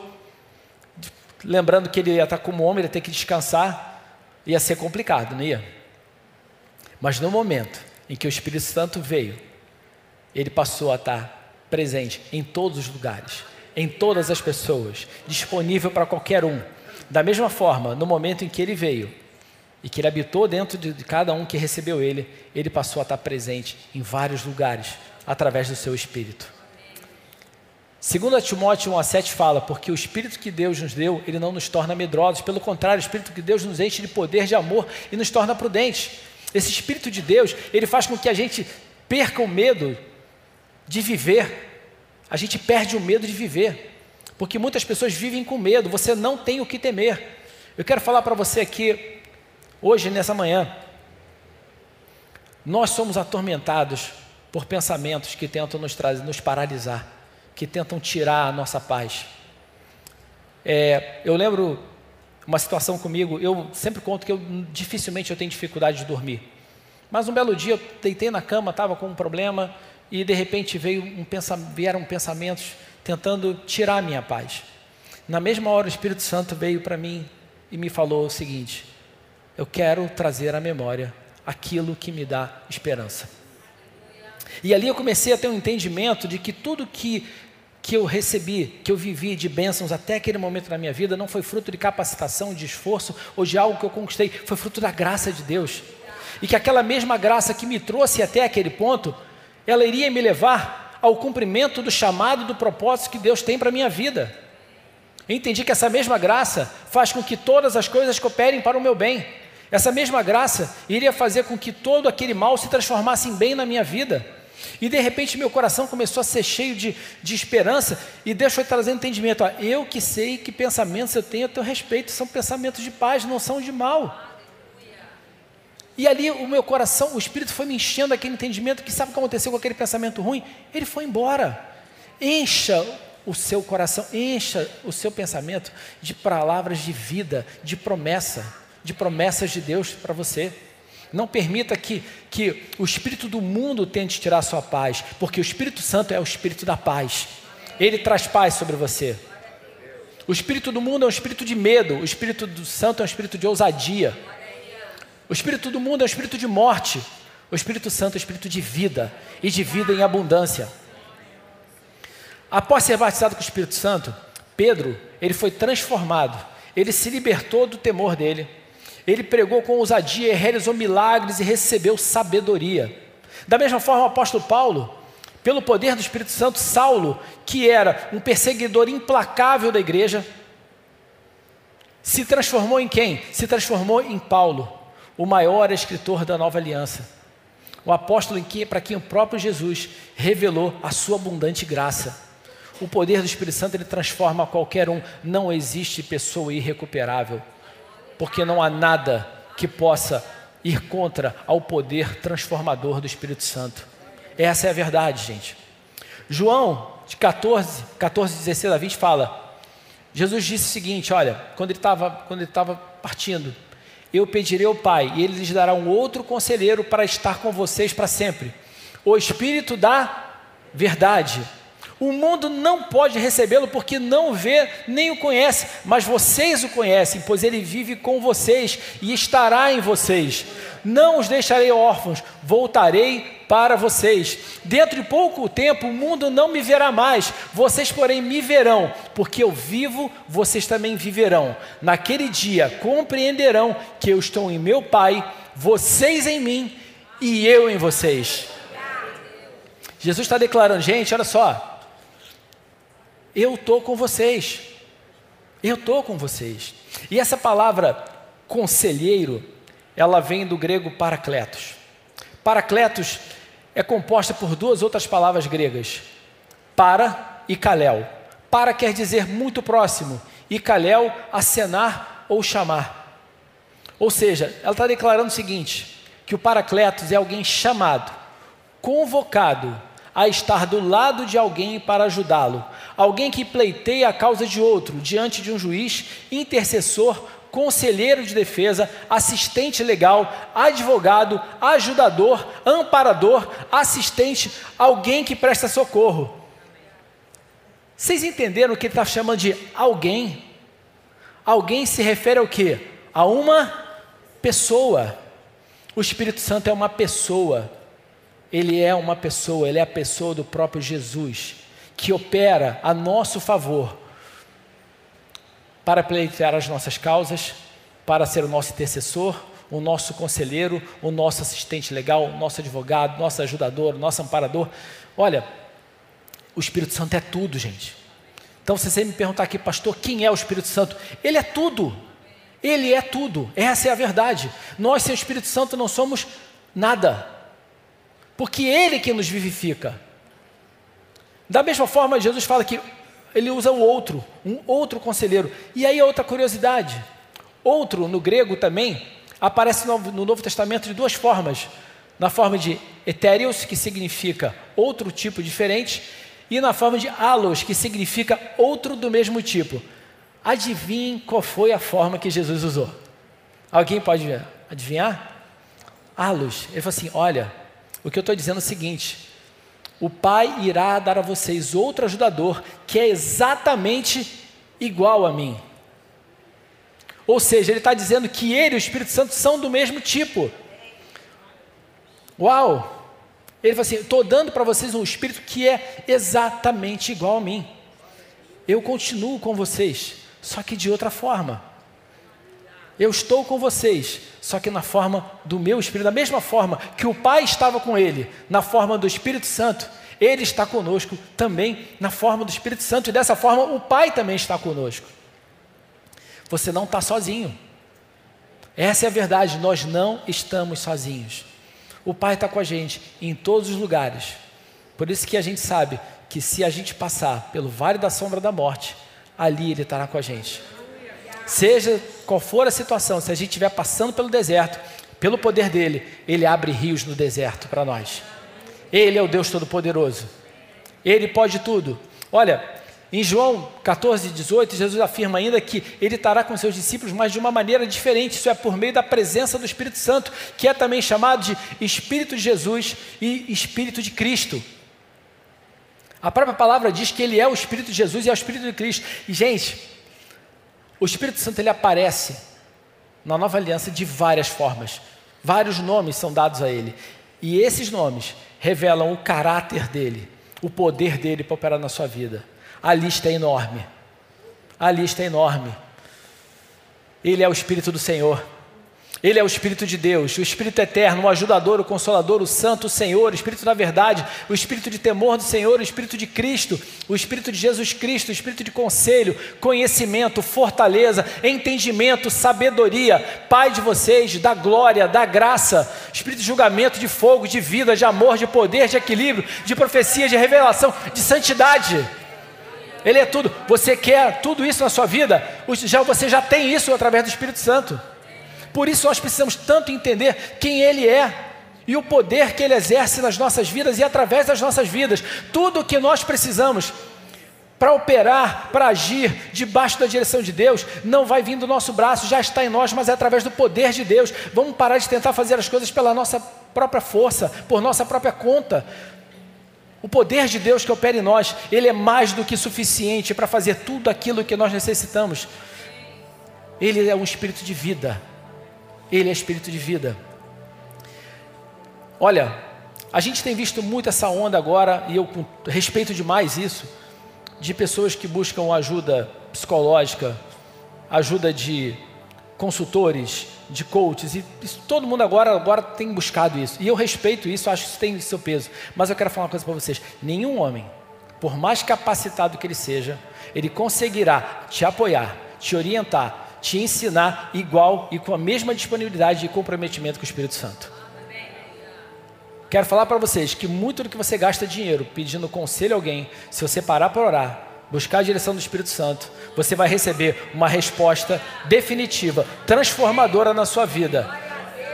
lembrando que ele ia estar como homem, ele ia ter que descansar, ia ser complicado, não ia? Mas no momento em que o Espírito Santo veio, ele passou a estar presente em todos os lugares, em todas as pessoas, disponível para qualquer um. Da mesma forma, no momento em que ele veio, e que ele habitou dentro de cada um que recebeu ele, ele passou a estar presente em vários lugares através do seu espírito. Segundo Timóteo 1 a 7 fala, porque o espírito que Deus nos deu, ele não nos torna medrosos, pelo contrário, o espírito que Deus nos enche de poder, de amor e nos torna prudentes. Esse espírito de Deus, ele faz com que a gente perca o medo de viver. A gente perde o medo de viver. Porque muitas pessoas vivem com medo, você não tem o que temer. Eu quero falar para você aqui Hoje, nessa manhã, nós somos atormentados por pensamentos que tentam nos trazer, nos paralisar, que tentam tirar a nossa paz. É, eu lembro uma situação comigo, eu sempre conto que eu dificilmente eu tenho dificuldade de dormir. Mas um belo dia eu deitei na cama, estava com um problema e de repente veio um vieram pensamentos tentando tirar a minha paz. Na mesma hora o Espírito Santo veio para mim e me falou o seguinte: eu quero trazer à memória aquilo que me dá esperança. E ali eu comecei a ter um entendimento de que tudo que, que eu recebi, que eu vivi de bênçãos até aquele momento na minha vida, não foi fruto de capacitação, de esforço ou de algo que eu conquistei, foi fruto da graça de Deus. E que aquela mesma graça que me trouxe até aquele ponto, ela iria me levar ao cumprimento do chamado, do propósito que Deus tem para a minha vida. entendi que essa mesma graça faz com que todas as coisas cooperem para o meu bem. Essa mesma graça iria fazer com que todo aquele mal se transformasse em bem na minha vida. E de repente meu coração começou a ser cheio de, de esperança, e Deus foi trazendo entendimento. Ó, eu que sei que pensamentos eu tenho a teu respeito, são pensamentos de paz, não são de mal. E ali o meu coração, o Espírito foi me enchendo aquele entendimento que sabe o que aconteceu com aquele pensamento ruim? Ele foi embora. Encha o seu coração, encha o seu pensamento de palavras de vida, de promessa, de promessas de Deus para você. Não permita que, que o espírito do mundo tente tirar sua paz, porque o Espírito Santo é o espírito da paz. Ele traz paz sobre você. O espírito do mundo é um espírito de medo, o espírito do santo é um espírito de ousadia. O espírito do mundo é um espírito de morte, o Espírito Santo é um espírito de vida e de vida em abundância. Após ser batizado com o Espírito Santo, Pedro, ele foi transformado, ele se libertou do temor dele, ele pregou com ousadia, realizou milagres e recebeu sabedoria. Da mesma forma, o apóstolo Paulo, pelo poder do Espírito Santo, Saulo, que era um perseguidor implacável da igreja, se transformou em quem? Se transformou em Paulo, o maior escritor da nova aliança. O apóstolo para quem o próprio Jesus revelou a sua abundante graça. O poder do Espírito Santo ele transforma qualquer um. Não existe pessoa irrecuperável, porque não há nada que possa ir contra ao poder transformador do Espírito Santo. Essa é a verdade, gente. João, de 14, 14, 16 a 20, fala: Jesus disse o seguinte: olha, quando ele estava partindo, eu pedirei ao Pai, e ele lhes dará um outro conselheiro para estar com vocês para sempre. O Espírito da verdade o mundo não pode recebê-lo porque não vê nem o conhece, mas vocês o conhecem, pois ele vive com vocês e estará em vocês. Não os deixarei órfãos, voltarei para vocês. Dentro de pouco tempo o mundo não me verá mais, vocês, porém, me verão, porque eu vivo, vocês também viverão. Naquele dia compreenderão que eu estou em meu Pai, vocês em mim e eu em vocês. Jesus está declarando, gente, olha só, eu estou com vocês. Eu estou com vocês. E essa palavra conselheiro, ela vem do grego paracletos. Paracletos é composta por duas outras palavras gregas, para e kalel. Para quer dizer muito próximo, e kalel, acenar ou chamar. Ou seja, ela está declarando o seguinte: que o paracletos é alguém chamado, convocado a estar do lado de alguém para ajudá-lo, alguém que pleiteia a causa de outro diante de um juiz, intercessor, conselheiro de defesa, assistente legal, advogado, ajudador, amparador, assistente, alguém que presta socorro. Vocês entenderam o que ele está chamando de alguém? Alguém se refere ao que? A uma pessoa. O Espírito Santo é uma pessoa. Ele é uma pessoa, ele é a pessoa do próprio Jesus que opera a nosso favor para pleitear as nossas causas, para ser o nosso intercessor, o nosso conselheiro, o nosso assistente legal, o nosso advogado, nosso ajudador, nosso amparador. Olha, o Espírito Santo é tudo, gente. Então, se você me perguntar aqui, pastor, quem é o Espírito Santo? Ele é tudo. Ele é tudo. Essa é a verdade. Nós, sem o Espírito Santo, não somos nada. Porque Ele é que nos vivifica. Da mesma forma, Jesus fala que ele usa o outro, um outro conselheiro. E aí outra curiosidade. Outro, no grego também, aparece no, no Novo Testamento de duas formas. Na forma de etéreos, que significa outro tipo diferente, e na forma de alos, que significa outro do mesmo tipo. Adivinhem qual foi a forma que Jesus usou? Alguém pode adivinhar? Alos. Ele falou assim: olha, o que eu estou dizendo é o seguinte: o Pai irá dar a vocês outro ajudador que é exatamente igual a mim. Ou seja, ele está dizendo que ele e o Espírito Santo são do mesmo tipo. Uau! Ele fala assim: estou dando para vocês um Espírito que é exatamente igual a mim. Eu continuo com vocês, só que de outra forma. Eu estou com vocês, só que na forma do meu Espírito, da mesma forma que o Pai estava com ele, na forma do Espírito Santo, ele está conosco também na forma do Espírito Santo, e dessa forma o Pai também está conosco. Você não está sozinho. Essa é a verdade, nós não estamos sozinhos. O Pai está com a gente em todos os lugares. Por isso que a gente sabe que se a gente passar pelo vale da sombra da morte, ali Ele estará com a gente. Seja qual for a situação, se a gente estiver passando pelo deserto, pelo poder dele, ele abre rios no deserto para nós. Ele é o Deus Todo-Poderoso. Ele pode tudo. Olha, em João 14, 18, Jesus afirma ainda que ele estará com seus discípulos, mas de uma maneira diferente, isso é por meio da presença do Espírito Santo, que é também chamado de Espírito de Jesus e Espírito de Cristo. A própria palavra diz que ele é o Espírito de Jesus e é o Espírito de Cristo. E, gente, o Espírito Santo ele aparece na nova aliança de várias formas. Vários nomes são dados a ele. E esses nomes revelam o caráter dele, o poder dele para operar na sua vida. A lista é enorme. A lista é enorme. Ele é o Espírito do Senhor. Ele é o Espírito de Deus, o Espírito eterno, o ajudador, o consolador, o santo, o Senhor, o Espírito da verdade, o Espírito de temor do Senhor, o Espírito de Cristo, o Espírito de Jesus Cristo, o Espírito de conselho, conhecimento, fortaleza, entendimento, sabedoria, Pai de vocês, da glória, da graça, Espírito de julgamento, de fogo, de vida, de amor, de poder, de equilíbrio, de profecia, de revelação, de santidade. Ele é tudo. Você quer tudo isso na sua vida? Já, você já tem isso através do Espírito Santo. Por isso nós precisamos tanto entender quem Ele é e o poder que Ele exerce nas nossas vidas e através das nossas vidas. Tudo o que nós precisamos para operar, para agir debaixo da direção de Deus, não vai vir do nosso braço, já está em nós, mas é através do poder de Deus. Vamos parar de tentar fazer as coisas pela nossa própria força, por nossa própria conta. O poder de Deus que opera em nós, ele é mais do que suficiente para fazer tudo aquilo que nós necessitamos. Ele é um espírito de vida. Ele é espírito de vida. Olha, a gente tem visto muito essa onda agora, e eu respeito demais isso, de pessoas que buscam ajuda psicológica, ajuda de consultores, de coaches, e isso, todo mundo agora, agora tem buscado isso. E eu respeito isso, acho que isso tem seu peso. Mas eu quero falar uma coisa para vocês: nenhum homem, por mais capacitado que ele seja, ele conseguirá te apoiar, te orientar, te ensinar igual e com a mesma disponibilidade e comprometimento com o Espírito Santo. Quero falar para vocês que muito do que você gasta dinheiro pedindo conselho a alguém, se você parar para orar, buscar a direção do Espírito Santo, você vai receber uma resposta definitiva, transformadora na sua vida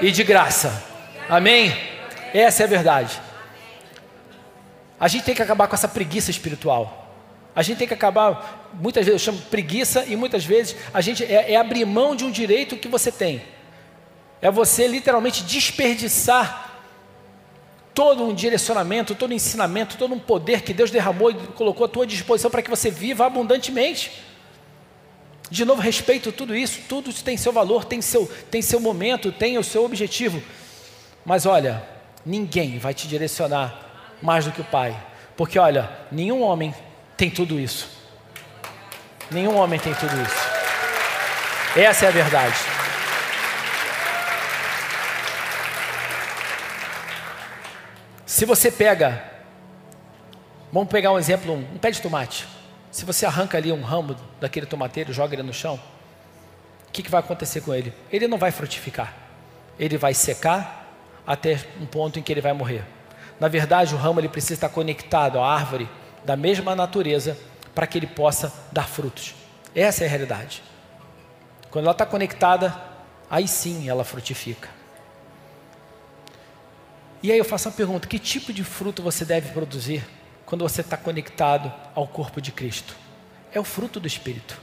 e de graça. Amém? Essa é a verdade. A gente tem que acabar com essa preguiça espiritual. A gente tem que acabar, muitas vezes eu chamo preguiça e muitas vezes a gente é, é abrir mão de um direito que você tem. É você literalmente desperdiçar todo um direcionamento, todo um ensinamento, todo um poder que Deus derramou e colocou à tua disposição para que você viva abundantemente. De novo, respeito tudo isso, tudo tem seu valor, tem seu, tem seu momento, tem o seu objetivo. Mas olha, ninguém vai te direcionar mais do que o Pai. Porque olha, nenhum homem tem tudo isso. Nenhum homem tem tudo isso. Essa é a verdade. Se você pega, vamos pegar um exemplo, um pé de tomate. Se você arranca ali um ramo daquele tomateiro, joga ele no chão, o que, que vai acontecer com ele? Ele não vai frutificar. Ele vai secar até um ponto em que ele vai morrer. Na verdade, o ramo ele precisa estar conectado à árvore da mesma natureza para que ele possa dar frutos. Essa é a realidade. Quando ela está conectada, aí sim ela frutifica. E aí eu faço uma pergunta: que tipo de fruto você deve produzir quando você está conectado ao corpo de Cristo? É o fruto do Espírito.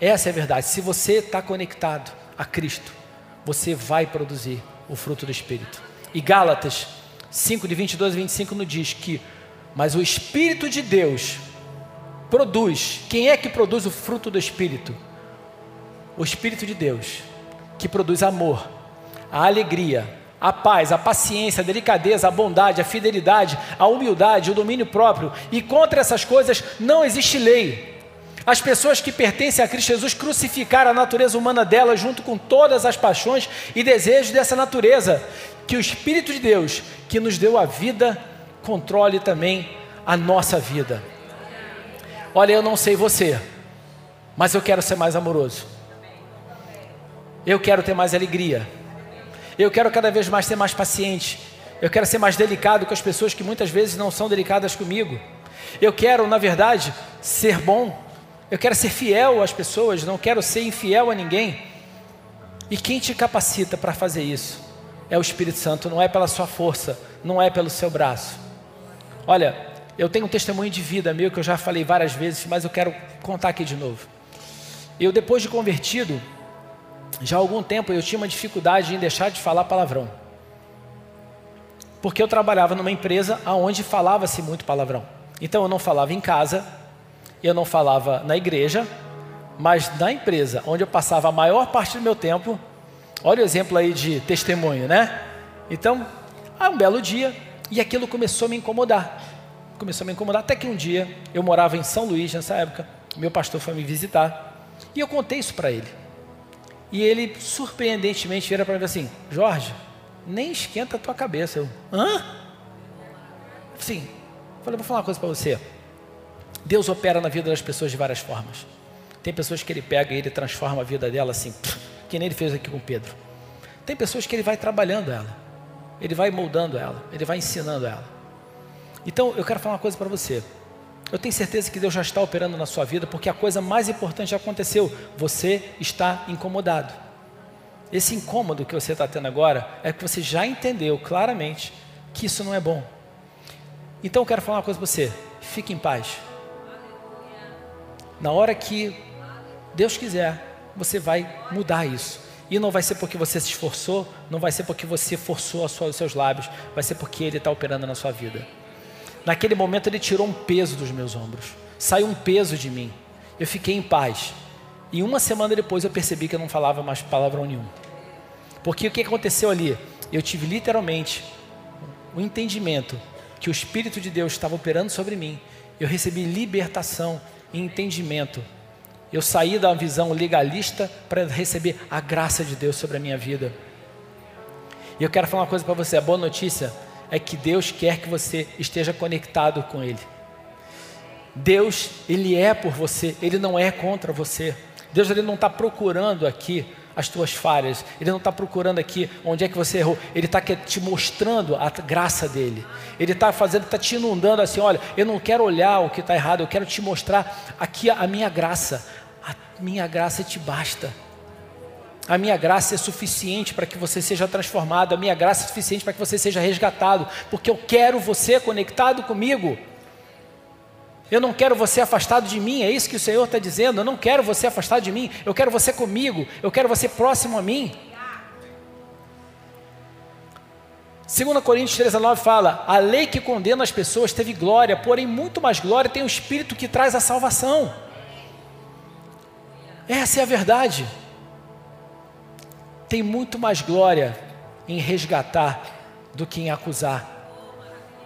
Essa é a verdade. Se você está conectado a Cristo, você vai produzir o fruto do Espírito. E Gálatas 5, de 22 a 25, nos diz que, mas o Espírito de Deus produz. Quem é que produz o fruto do Espírito? O Espírito de Deus, que produz amor, a alegria, a paz, a paciência, a delicadeza, a bondade, a fidelidade, a humildade, o domínio próprio. E contra essas coisas não existe lei. As pessoas que pertencem a Cristo Jesus crucificaram a natureza humana dela junto com todas as paixões e desejos dessa natureza. Que o Espírito de Deus, que nos deu a vida, controle também a nossa vida. Olha, eu não sei você, mas eu quero ser mais amoroso. Eu quero ter mais alegria. Eu quero cada vez mais ser mais paciente. Eu quero ser mais delicado com as pessoas que muitas vezes não são delicadas comigo. Eu quero, na verdade, ser bom. Eu quero ser fiel às pessoas, não quero ser infiel a ninguém. E quem te capacita para fazer isso é o Espírito Santo, não é pela sua força, não é pelo seu braço. Olha, eu tenho um testemunho de vida meu que eu já falei várias vezes, mas eu quero contar aqui de novo. Eu, depois de convertido, já há algum tempo eu tinha uma dificuldade em deixar de falar palavrão. Porque eu trabalhava numa empresa onde falava-se muito palavrão. Então eu não falava em casa, eu não falava na igreja, mas na empresa, onde eu passava a maior parte do meu tempo, olha o exemplo aí de testemunho, né? Então, há um belo dia, e aquilo começou a me incomodar. Começou a me incomodar, até que um dia, eu morava em São Luís nessa época, meu pastor foi me visitar, e eu contei isso para ele. E ele, surpreendentemente, vira para mim assim: Jorge, nem esquenta a tua cabeça. Eu, hã? Sim. Falei, vou falar uma coisa para você. Deus opera na vida das pessoas de várias formas. Tem pessoas que ele pega e ele transforma a vida dela assim, que nem ele fez aqui com Pedro. Tem pessoas que ele vai trabalhando ela, ele vai moldando ela, ele vai ensinando ela. Então eu quero falar uma coisa para você. Eu tenho certeza que Deus já está operando na sua vida, porque a coisa mais importante já aconteceu. Você está incomodado. Esse incômodo que você está tendo agora é que você já entendeu claramente que isso não é bom. Então eu quero falar uma coisa para você. Fique em paz. Na hora que Deus quiser, você vai mudar isso. E não vai ser porque você se esforçou, não vai ser porque você forçou os seus lábios, vai ser porque Ele está operando na sua vida. Naquele momento ele tirou um peso dos meus ombros, saiu um peso de mim. Eu fiquei em paz. E uma semana depois eu percebi que eu não falava mais palavrão nenhum. Porque o que aconteceu ali? Eu tive literalmente o um entendimento que o Espírito de Deus estava operando sobre mim. Eu recebi libertação e entendimento. Eu saí da visão legalista para receber a graça de Deus sobre a minha vida. E eu quero falar uma coisa para você: a boa notícia é que Deus quer que você esteja conectado com Ele. Deus, Ele é por você, Ele não é contra você. Deus, Ele não está procurando aqui as tuas falhas, Ele não está procurando aqui onde é que você errou, Ele está te mostrando a graça dEle. Ele está fazendo, está te inundando assim: olha, eu não quero olhar o que está errado, eu quero te mostrar aqui a minha graça. Minha graça te basta. A minha graça é suficiente para que você seja transformado, a minha graça é suficiente para que você seja resgatado, porque eu quero você conectado comigo. Eu não quero você afastado de mim, é isso que o Senhor está dizendo. Eu não quero você afastado de mim, eu quero você comigo, eu quero você próximo a mim. 2 Coríntios 13, 9 fala: A lei que condena as pessoas teve glória, porém muito mais glória tem o Espírito que traz a salvação. Essa é a verdade tem muito mais glória em resgatar do que em acusar.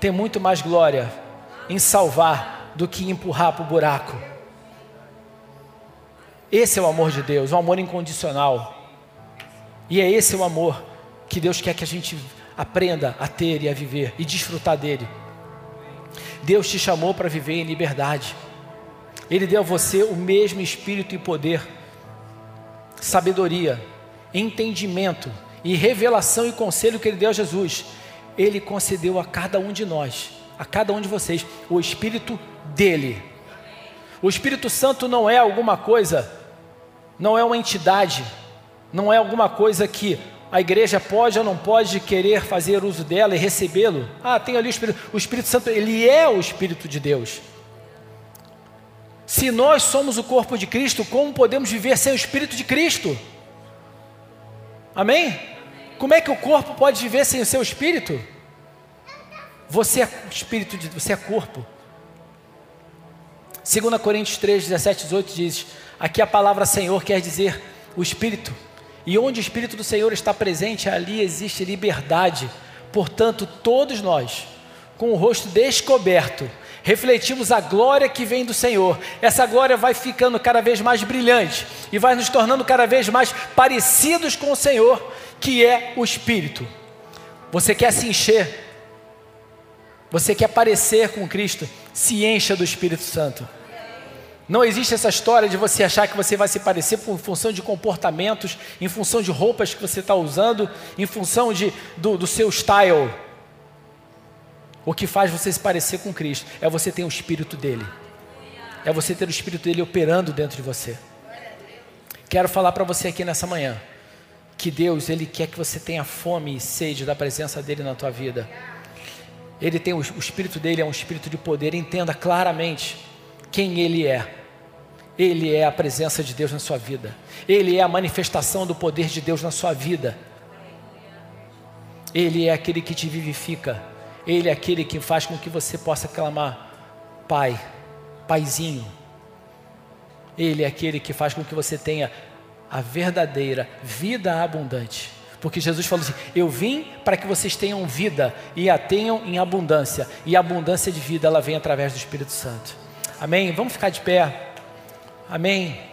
Tem muito mais glória em salvar do que em empurrar para o buraco. Esse é o amor de Deus, o amor incondicional. E é esse o amor que Deus quer que a gente aprenda a ter e a viver e desfrutar dele. Deus te chamou para viver em liberdade. Ele deu a você o mesmo espírito e poder, sabedoria, entendimento e revelação e conselho que Ele deu a Jesus, Ele concedeu a cada um de nós, a cada um de vocês, o Espírito dele. O Espírito Santo não é alguma coisa, não é uma entidade, não é alguma coisa que a igreja pode ou não pode querer fazer uso dela e recebê-lo. Ah, tem ali o Espírito. O Espírito Santo, ele é o Espírito de Deus. Se nós somos o corpo de Cristo, como podemos viver sem o Espírito de Cristo? Amém? Como é que o corpo pode viver sem o seu espírito? Você é espírito, de, você é corpo. 2 Coríntios 3, 17, 18 diz: Aqui a palavra Senhor quer dizer o Espírito. E onde o Espírito do Senhor está presente, ali existe liberdade. Portanto, todos nós, com o rosto descoberto, refletimos a glória que vem do Senhor. Essa glória vai ficando cada vez mais brilhante e vai nos tornando cada vez mais parecidos com o Senhor, que é o Espírito. Você quer se encher? Você quer parecer com Cristo? Se encha do Espírito Santo. Não existe essa história de você achar que você vai se parecer por função de comportamentos, em função de roupas que você está usando, em função de, do, do seu style. O que faz você se parecer com Cristo é você ter o Espírito dele. É você ter o Espírito dele operando dentro de você. Quero falar para você aqui nessa manhã que Deus, Ele quer que você tenha fome e sede da presença dEle na tua vida. Ele tem o, o Espírito dele é um Espírito de poder. Entenda claramente quem Ele é. Ele é a presença de Deus na sua vida. Ele é a manifestação do poder de Deus na sua vida. Ele é aquele que te vivifica. Ele é aquele que faz com que você possa clamar: Pai, Paizinho. Ele é aquele que faz com que você tenha a verdadeira vida abundante. Porque Jesus falou assim: Eu vim para que vocês tenham vida e a tenham em abundância. E a abundância de vida ela vem através do Espírito Santo. Amém? Vamos ficar de pé. Amém.